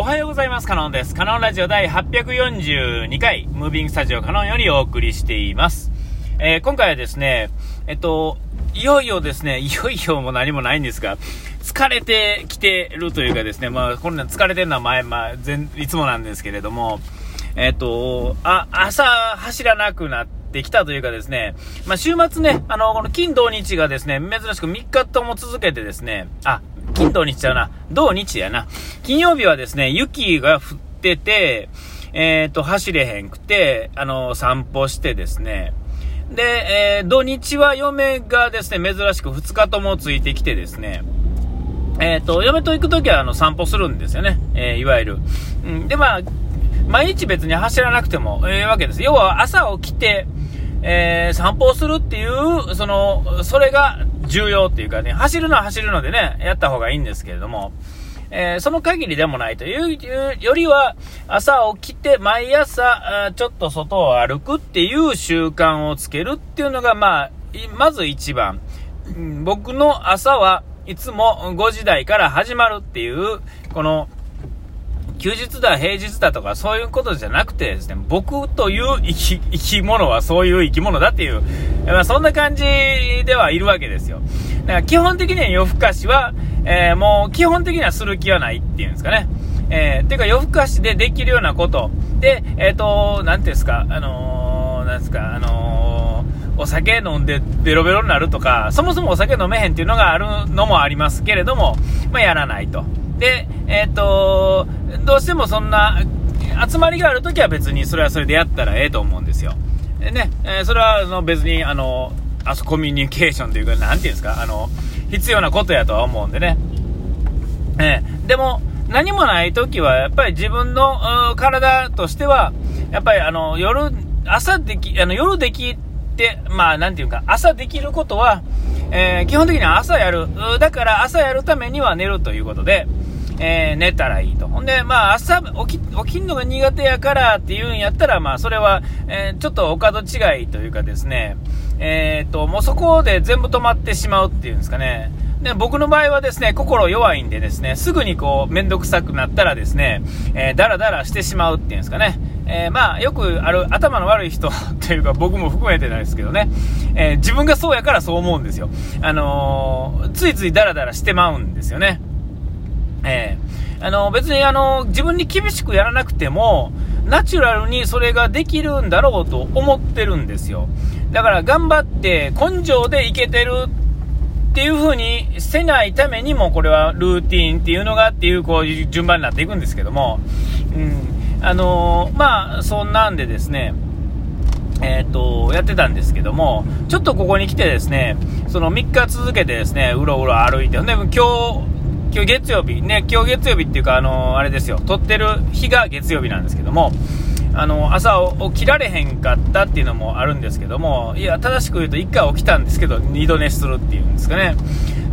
おはようございます。カノンです。カノンラジオ第842回、ムービングスタジオカノンよりお送りしています。えー、今回はですね、えっと、いよいよですね、いよいよも何もないんですが、疲れてきてるというかですね、まあ、こんな疲れてるのは前、まあ、全、いつもなんですけれども、えっと、あ、朝走らなくなって、っきたというかですね、まあ、週末ね、あの、この金土日がですね、珍しく3日とも続けてですね、あ、金土日ちゃうな、土日やな。金曜日はですね、雪が降ってて、えっ、ー、と、走れへんくて、あの、散歩してですね、で、えー、土日は嫁がですね、珍しく2日ともついてきてですね、えっ、ー、と、嫁と行くときはあの散歩するんですよね。えー、いわゆる。うん、で、まあ、毎日別に走らなくてもええわけです。要は朝起きて、えー、散歩するっていう、その、それが重要っていうかね、走るのは走るのでね、やった方がいいんですけれども、えー、その限りでもないというよりは、朝起きて毎朝、ちょっと外を歩くっていう習慣をつけるっていうのが、まあ、まず一番。僕の朝はいつも5時台から始まるっていう、この、休日だ、平日だとか、そういうことじゃなくてですね、僕という生き生き物はそういう生き物だっていう、まあ、そんな感じではいるわけですよ。だから基本的には夜更かしは、えー、もう基本的にはする気はないっていうんですかね。えー、ていうか夜更かしでできるようなこと。で、えっ、ー、と、なんていうんですか、あのー、なんですか、あのー、お酒飲んでベロベロになるとか、そもそもお酒飲めへんっていうのがあるのもありますけれども、まあ、やらないと。で、えっ、と、どうしてもそんな、集まりがあるときは別にそれはそれでやったらええと思うんですよ。ね、えー、それはあの別に、あの、あそコミュニケーションというか、なんていうんですか、あの、必要なことやとは思うんでね。えー、でも、何もないときは、やっぱり自分の体としては、やっぱりあの、夜、朝でき、あの、夜できて、まあ、なんていうか、朝できることは、えー、基本的には朝やる。だから朝やるためには寝るということで、えー、寝たらいいと。ほんで、まあ、朝起き、起きんのが苦手やからっていうんやったら、まあ、それは、えー、ちょっとお門違いというかですね、えー、っと、もうそこで全部止まってしまうっていうんですかね。で、僕の場合はですね、心弱いんでですね、すぐにこう、めんどくさくなったらですね、えー、だらだらしてしまうっていうんですかね。えー、まあ、よくある頭の悪い人 というか僕も含めてなんですけどね、えー、自分がそうやからそう思うんですよ。あのー、ついついダラダラしてまうんですよね。えー、あの、別にあの、自分に厳しくやらなくても、ナチュラルにそれができるんだろうと思ってるんですよ。だから頑張って根性でいけてるっていう風にせないためにも、これはルーティンっていうのがっていう、こういう順番になっていくんですけども、うん、あのー、まあ、そんなんでですね、えー、っと、やってたんですけども、ちょっとここに来てですね、その3日続けてですね、うろうろ歩いて、で、今日、今日月曜日、ね、今日月曜日っていうか、あのあれですよ、撮ってる日が月曜日なんですけども、あの朝起きられへんかったっていうのもあるんですけども、いや、正しく言うと1回起きたんですけど、2度寝するっていうんですかね。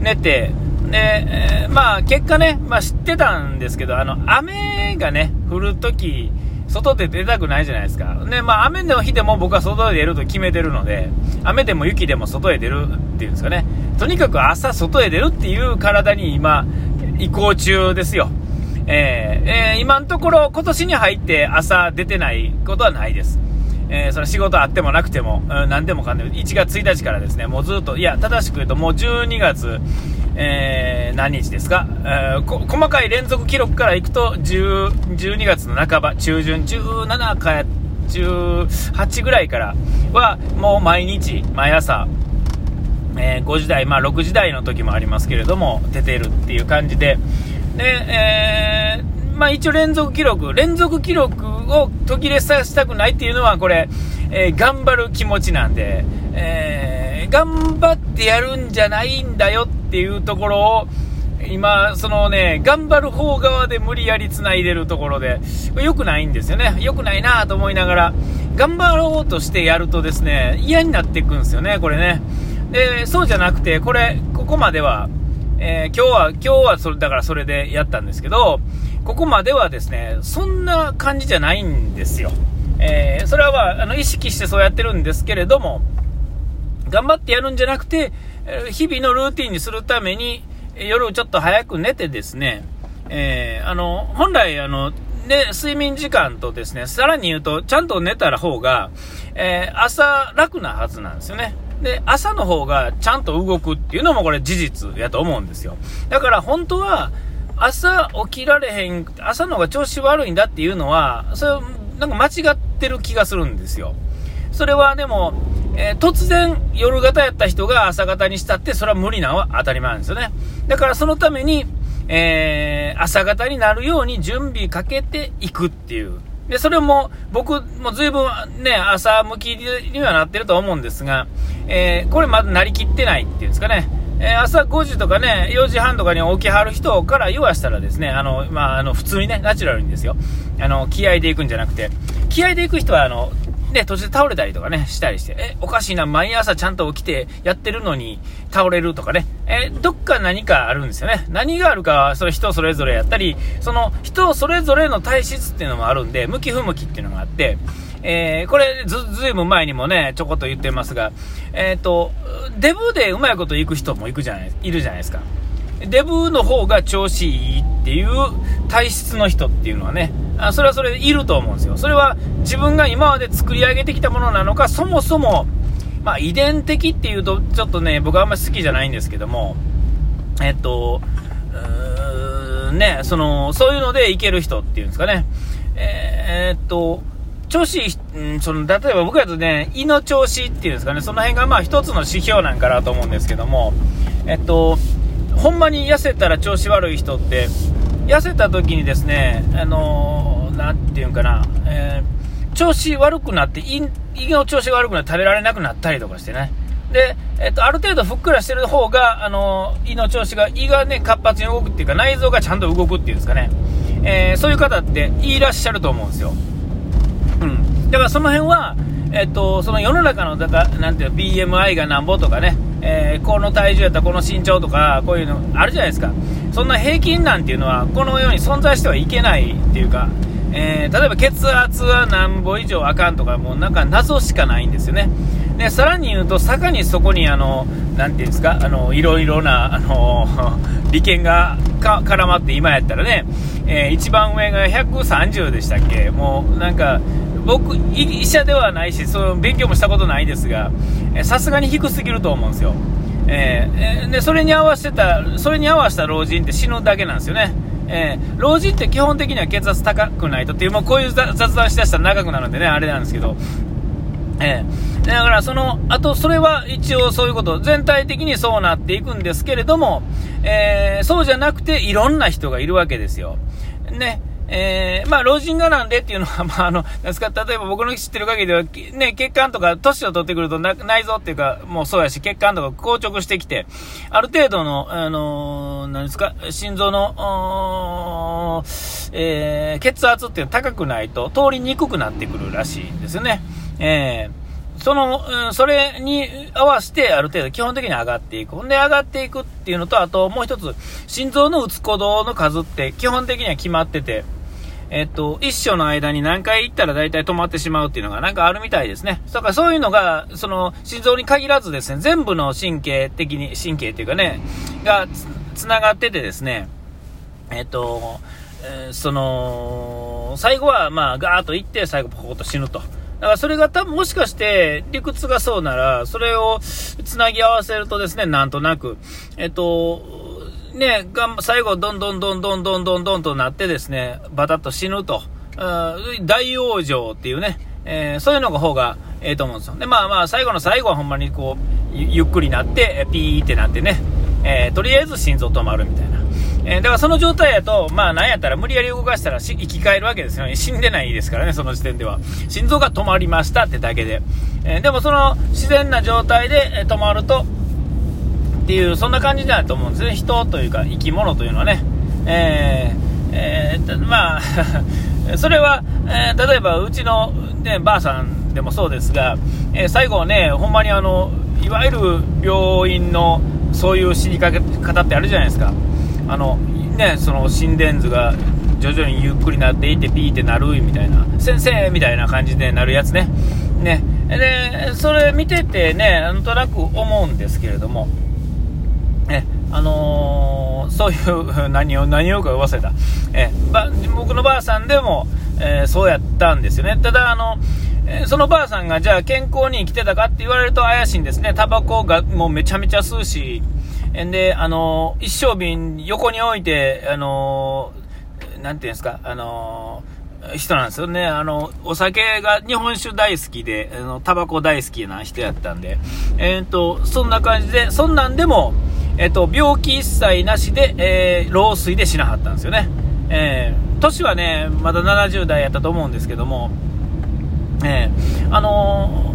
寝て、で、えー、まあ、結果ね、まあ、知ってたんですけど、あの、雨がね、降るとき、外で出たくないじゃないですか。ね、まあ、雨の日でも僕は外で出ると決めてるので、雨でも雪でも外へ出るっていうんですかね。とにかく朝外へ出るっていう体に今、移行中ですよ。えー、えー、今のところ今年に入って朝出てないことはないです。えー、その仕事あってもなくても、うん、何でもかんでも、1月1日からですね、もうずっと、いや、正しく言うともう12月、えー、何日ですか、えー、細かい連続記録からいくと、10 12月の半ば、中旬、17か18ぐらいからは、もう毎日、毎朝、えー、5時台、まあ6時台の時もありますけれども、出てるっていう感じで、で、えー、まあ一応連続記録、連続記録を途切れさせたくないっていうのは、これ、えー、頑張る気持ちなんで、え、頑張ってやるんじゃないんだよっていうところを、今、そのね、頑張る方側で無理やり繋いでるところで、良くないんですよね。良くないなと思いながら、頑張ろうとしてやるとですね、嫌になっていくんですよね、これね。で、そうじゃなくて、これ、ここまでは、えー、今日は、今日はそれ、だからそれでやったんですけど、ここまではですね、そんな感じじゃないんですよ。えー、それは、まあ、あの、意識してそうやってるんですけれども、頑張ってやるんじゃなくて、日々のルーティンにするために、夜ちょっと早く寝てですね、えー、あの、本来、あの、で、睡眠時間とですね、さらに言うと、ちゃんと寝たら方が、えー、朝楽なはずなんですよね。で、朝の方がちゃんと動くっていうのもこれ事実やと思うんですよ。だから本当は、朝起きられへん、朝の方が調子悪いんだっていうのは、それ、なんか間違ってる気がするんですよ。それはでも、えー、突然夜型やった人が朝型にしたって、それは無理なのは当たり前なんですよね。だからそのために、えー、朝方になるように準備かけていくっていう。で、それも僕も随分ね、朝向きにはなってると思うんですが、えー、これまだなりきってないっていうんですかね。えー、朝5時とかね、4時半とかに起きはる人から言わしたらですね、あの、まあ、あの、普通にね、ナチュラルにですよ。あの、気合で行くんじゃなくて、気合で行く人は、あの、で、途中で倒れたりとかね、したりして、え、おかしいな、毎朝ちゃんと起きてやってるのに倒れるとかね、え、どっか何かあるんですよね。何があるかは、それ人それぞれやったり、その人それぞれの体質っていうのもあるんで、向き不向きっていうのがあって、えー、これず、ずいぶん前にもね、ちょこっと言ってますが、えっ、ー、と、デブでうまいこと行く人も行くじゃない、いるじゃないですか。デブの方が調子いいっていう体質の人っていうのはね、あそれはそれでいると思うんですよ。それは自分が今まで作り上げてきたものなのか、そもそも、まあ、遺伝的っていうと、ちょっとね、僕はあんまり好きじゃないんですけども、えっと、ね、その、そういうのでいける人っていうんですかね。えー、っと、調子、うん、その、例えば僕だとね、胃の調子っていうんですかね、その辺がまあ一つの指標なんかなと思うんですけども、えっと、ほんまに痩せたら調子悪い人って、痩せた時にですね、あのー、なんていうんかな、えー、調子悪くなって胃、胃の調子が悪くなって食べられなくなったりとかしてね。で、えっと、ある程度ふっくらしてる方が、あの、胃の調子が、胃がね、活発に動くっていうか、内臓がちゃんと動くっていうんですかね。えー、そういう方っていらっしゃると思うんですよ。だからその辺は、えっと、その世の中の、だから、なんていうの、BMI がなんぼとかね、えー、この体重やったらこの身長とか、こういうのあるじゃないですか。そんな平均なんていうのは、このように存在してはいけないっていうか、えー、例えば血圧は何歩以上あかんとか、もうなんか謎しかないんですよね。で、さらに言うと、坂にそこにあの、なんていうんですか、あの、いろいろな、あの、利権がか絡まって今やったらね、えー、一番上が130でしたっけ？もうなんか、僕、医者ではないし、その勉強もしたことないですが、さすがに低すぎると思うんですよ。えー、で、それに合わせた、それに合わせた老人って死ぬだけなんですよね。えー、老人って基本的には血圧高くないとっていう、もうこういう雑談しだしたら長くなるんでね、あれなんですけど、えー、だからその、あとそれは一応そういうこと、全体的にそうなっていくんですけれども、えー、そうじゃなくていろんな人がいるわけですよ。ね。えー、まあ、老人がなんでっていうのは、まあ、あの、ですか、例えば僕の知ってる限りでは、ね、血管とか、年を取ってくると内臓っていうか、もうそうやし、血管とか硬直してきて、ある程度の、あのー、何ですか、心臓の、えー、血圧っていうのは高くないと、通りにくくなってくるらしいんですよね。えーその、うん、それに合わせてある程度基本的に上がっていく。ほんで上がっていくっていうのと、あともう一つ、心臓の打つ鼓動の数って基本的には決まってて、えっと、一生の間に何回行ったら大体止まってしまうっていうのがなんかあるみたいですね。だからそういうのが、その、心臓に限らずですね、全部の神経的に、神経っていうかね、がつながっててですね、えっと、えー、その、最後はまあガーッと行って最後ポコッと死ぬと。だからそれが多分もしかして理屈がそうなら、それをつなぎ合わせるとですね、なんとなく、えっと、ね、が最後、どんどんどんどんどんどんどんとなってですね、バタッと死ぬと。大往生っていうね、えー、そういうのが方がええと思うんですよ。で、まあまあ、最後の最後はほんまにこう、ゆっくりなって、ピーってなってね、えー、とりあえず心臓止まるみたいな。えー、だからその状態やと、まあなんやったら無理やり動かしたら生き返るわけですよね。死んでないですからね、その時点では。心臓が止まりましたってだけで。えー、でもその自然な状態で止まると、っていう、そんな感じだと思うんですね。人というか生き物というのはね。えー、えー、まあ それは、えー、例えばうちの、ね、ばあさんでもそうですが、え、最後はね、ほんまにあの、いわゆる病院のそういう死にかけ方ってあるじゃないですか。あの、ね、その心電図が徐々にゆっくりなっていってピーってなるみたいな、先生みたいな感じでなるやつね。ね。で、それ見ててね、なんとなく思うんですけれども、ね、あのー、そういう何を、何をか忘れた。えー、僕のばあさんでも、えー、そうやったんですよね。ただ、あの、そのばあさんがじゃあ健康に生きてたかって言われると怪しいんですね。タバコがもうめちゃめちゃ吸うし、んで、あの一升瓶横に置いて、あのなんていうんですか、あの人なんですよね。あの、お酒が日本酒大好きで、あの、タバコ大好きな人やったんで、えっ、と、そんな感じで、そんなんでも、えっ、と、病気一切なしで、えー、老衰で死なはったんですよね。えー、年はね、まだ70代やったと思うんですけども、えー、あの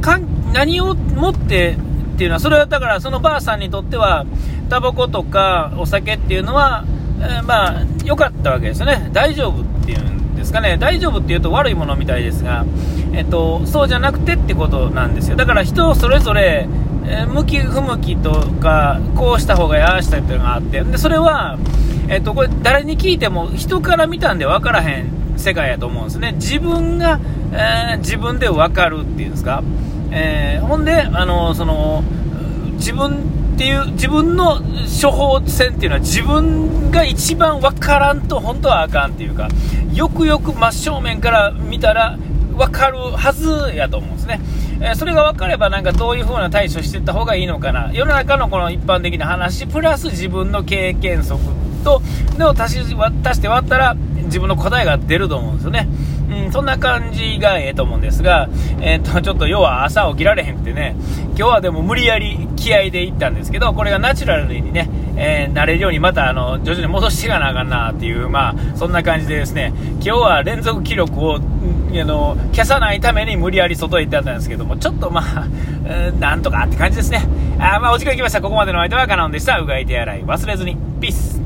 か何をもってっていうのは、それはだから、そのばあさんにとっては、タバコとかお酒っていうのは、えー、まあ、良かったわけですよね。大丈夫っていうんですかね。大丈夫っていうと悪いものみたいですが、えっと、そうじゃなくてってことなんですよ。だから人それぞれ、えー、向き不向きとか、こうした方がいい、ああしたいっていうのがあって、で、それは、えっと、これ誰に聞いても人から見たんで分からへん世界やと思うんですね。自分が、えー、自分で分かるっていうんですか。えー、ほんで、あの、その、自分っていう、自分の処方箋っていうのは自分が一番分からんと本当はあかんっていうか、よくよく真正面から見たら分かるはずやと思うんですね。え、それが分かればなんかどういう風な対処していった方がいいのかな。世の中のこの一般的な話、プラス自分の経験則と、でも足し足して割ったら自分の答えが出ると思うんですよね。うん、そんな感じがええと思うんですが、えー、っと、ちょっと要は朝起きられへんくてね、今日はでも無理やり気合で行ったんですけど、これがナチュラルにね、えー、慣れるようにまたあの、徐々に戻していかなあかんなっていう、まあ、そんな感じでですね、今日は連続記録を、あの、消さないために無理やり外へ行ってたんですけども、ちょっとまあ、えー、なんとかって感じですね。あまあ、お時間来ました。ここまでの間はカノンでした。うがい手洗い忘れずに。ピース。